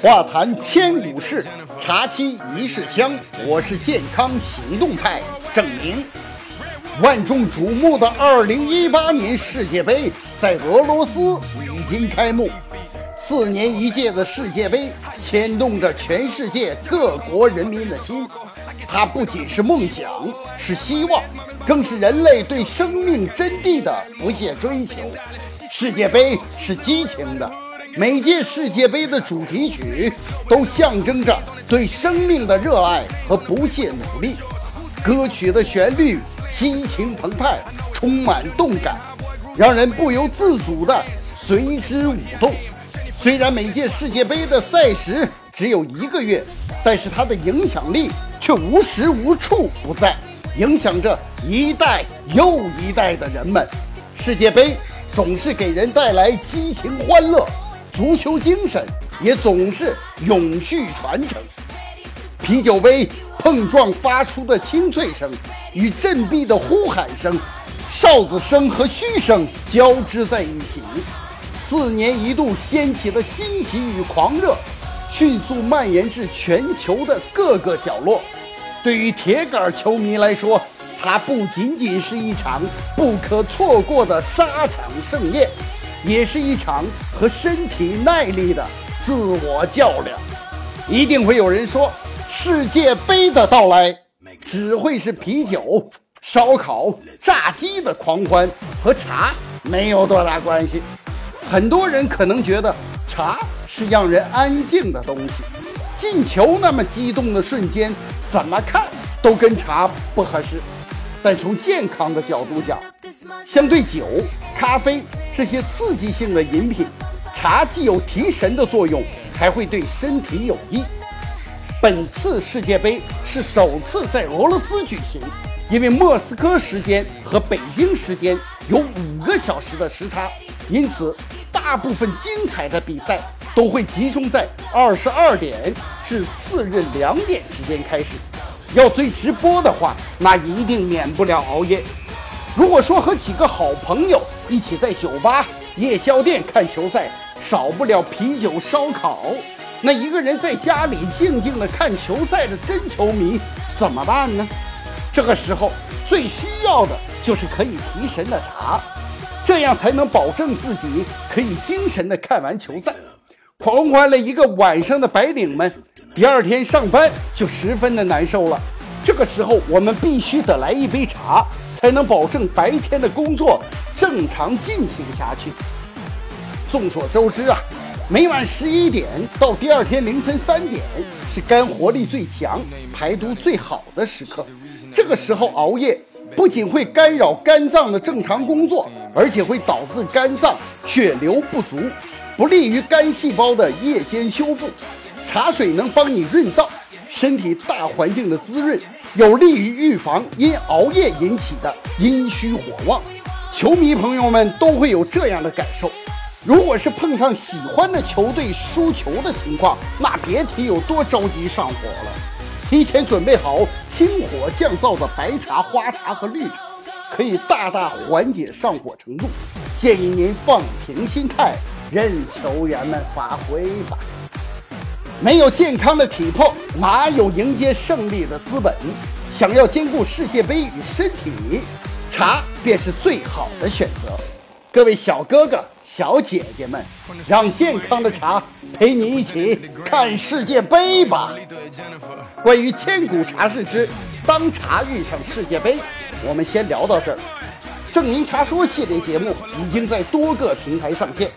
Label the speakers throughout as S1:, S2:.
S1: 话谈千古事，茶沏一世香。我是健康行动派郑明。万众瞩目的2018年世界杯在俄罗斯已经开幕。四年一届的世界杯牵动着全世界各国人民的心。它不仅是梦想，是希望，更是人类对生命真谛的不懈追求。世界杯是激情的，每届世界杯的主题曲都象征着对生命的热爱和不懈努力。歌曲的旋律激情澎湃，充满动感，让人不由自主地随之舞动。虽然每届世界杯的赛时只有一个月，但是它的影响力却无时无处不在，影响着一代又一代的人们。世界杯。总是给人带来激情欢乐，足球精神也总是永续传承。啤酒杯碰撞发出的清脆声，与振臂的呼喊声、哨子声和嘘声交织在一起，四年一度掀起的欣喜与狂热，迅速蔓延至全球的各个角落。对于铁杆球迷来说，它不仅仅是一场不可错过的沙场盛宴，也是一场和身体耐力的自我较量。一定会有人说，世界杯的到来只会是啤酒、烧烤、炸鸡的狂欢，和茶没有多大关系。很多人可能觉得茶是让人安静的东西，进球那么激动的瞬间，怎么看都跟茶不合适。但从健康的角度讲，相对酒、咖啡这些刺激性的饮品，茶既有提神的作用，还会对身体有益。本次世界杯是首次在俄罗斯举行，因为莫斯科时间和北京时间有五个小时的时差，因此大部分精彩的比赛都会集中在二十二点至次日两点之间开始。要追直播的话，那一定免不了熬夜。如果说和几个好朋友一起在酒吧、夜宵店看球赛，少不了啤酒、烧烤。那一个人在家里静静的看球赛的真球迷怎么办呢？这个时候最需要的就是可以提神的茶，这样才能保证自己可以精神的看完球赛。狂欢了一个晚上的白领们。第二天上班就十分的难受了，这个时候我们必须得来一杯茶，才能保证白天的工作正常进行下去。众所周知啊，每晚十一点到第二天凌晨三点是肝活力最强、排毒最好的时刻。这个时候熬夜不仅会干扰肝脏的正常工作，而且会导致肝脏血流不足，不利于肝细胞的夜间修复。茶水能帮你润燥身体大环境的滋润，有利于预防因熬夜引起的阴虚火旺。球迷朋友们都会有这样的感受：如果是碰上喜欢的球队输球的情况，那别提有多着急上火了。提前准备好清火降燥的白茶、花茶和绿茶，可以大大缓解上火程度。建议您放平心态，任球员们发挥吧。没有健康的体魄，哪有迎接胜利的资本？想要兼顾世界杯与身体，茶便是最好的选择。各位小哥哥、小姐姐们，让健康的茶陪你一起看世界杯吧。关于千古茶事之当茶遇上世界杯，我们先聊到这儿。正您茶说系列节目已经在多个平台上线。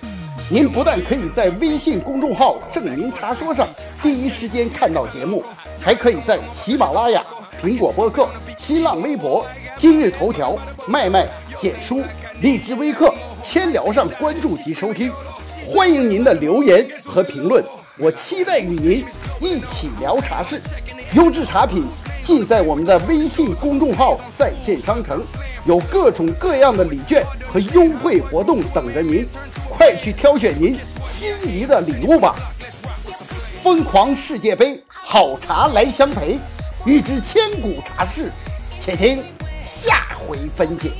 S1: 您不但可以在微信公众号“正明茶说”上第一时间看到节目，还可以在喜马拉雅、苹果播客、新浪微博、今日头条、麦麦、简书、荔枝微课、千聊上关注及收听。欢迎您的留言和评论，我期待与您一起聊茶事。优质茶品尽在我们的微信公众号在线商城。有各种各样的礼券和优惠活动等着您，快去挑选您心仪的礼物吧！疯狂世界杯，好茶来相陪，欲知千古茶事，且听下回分解。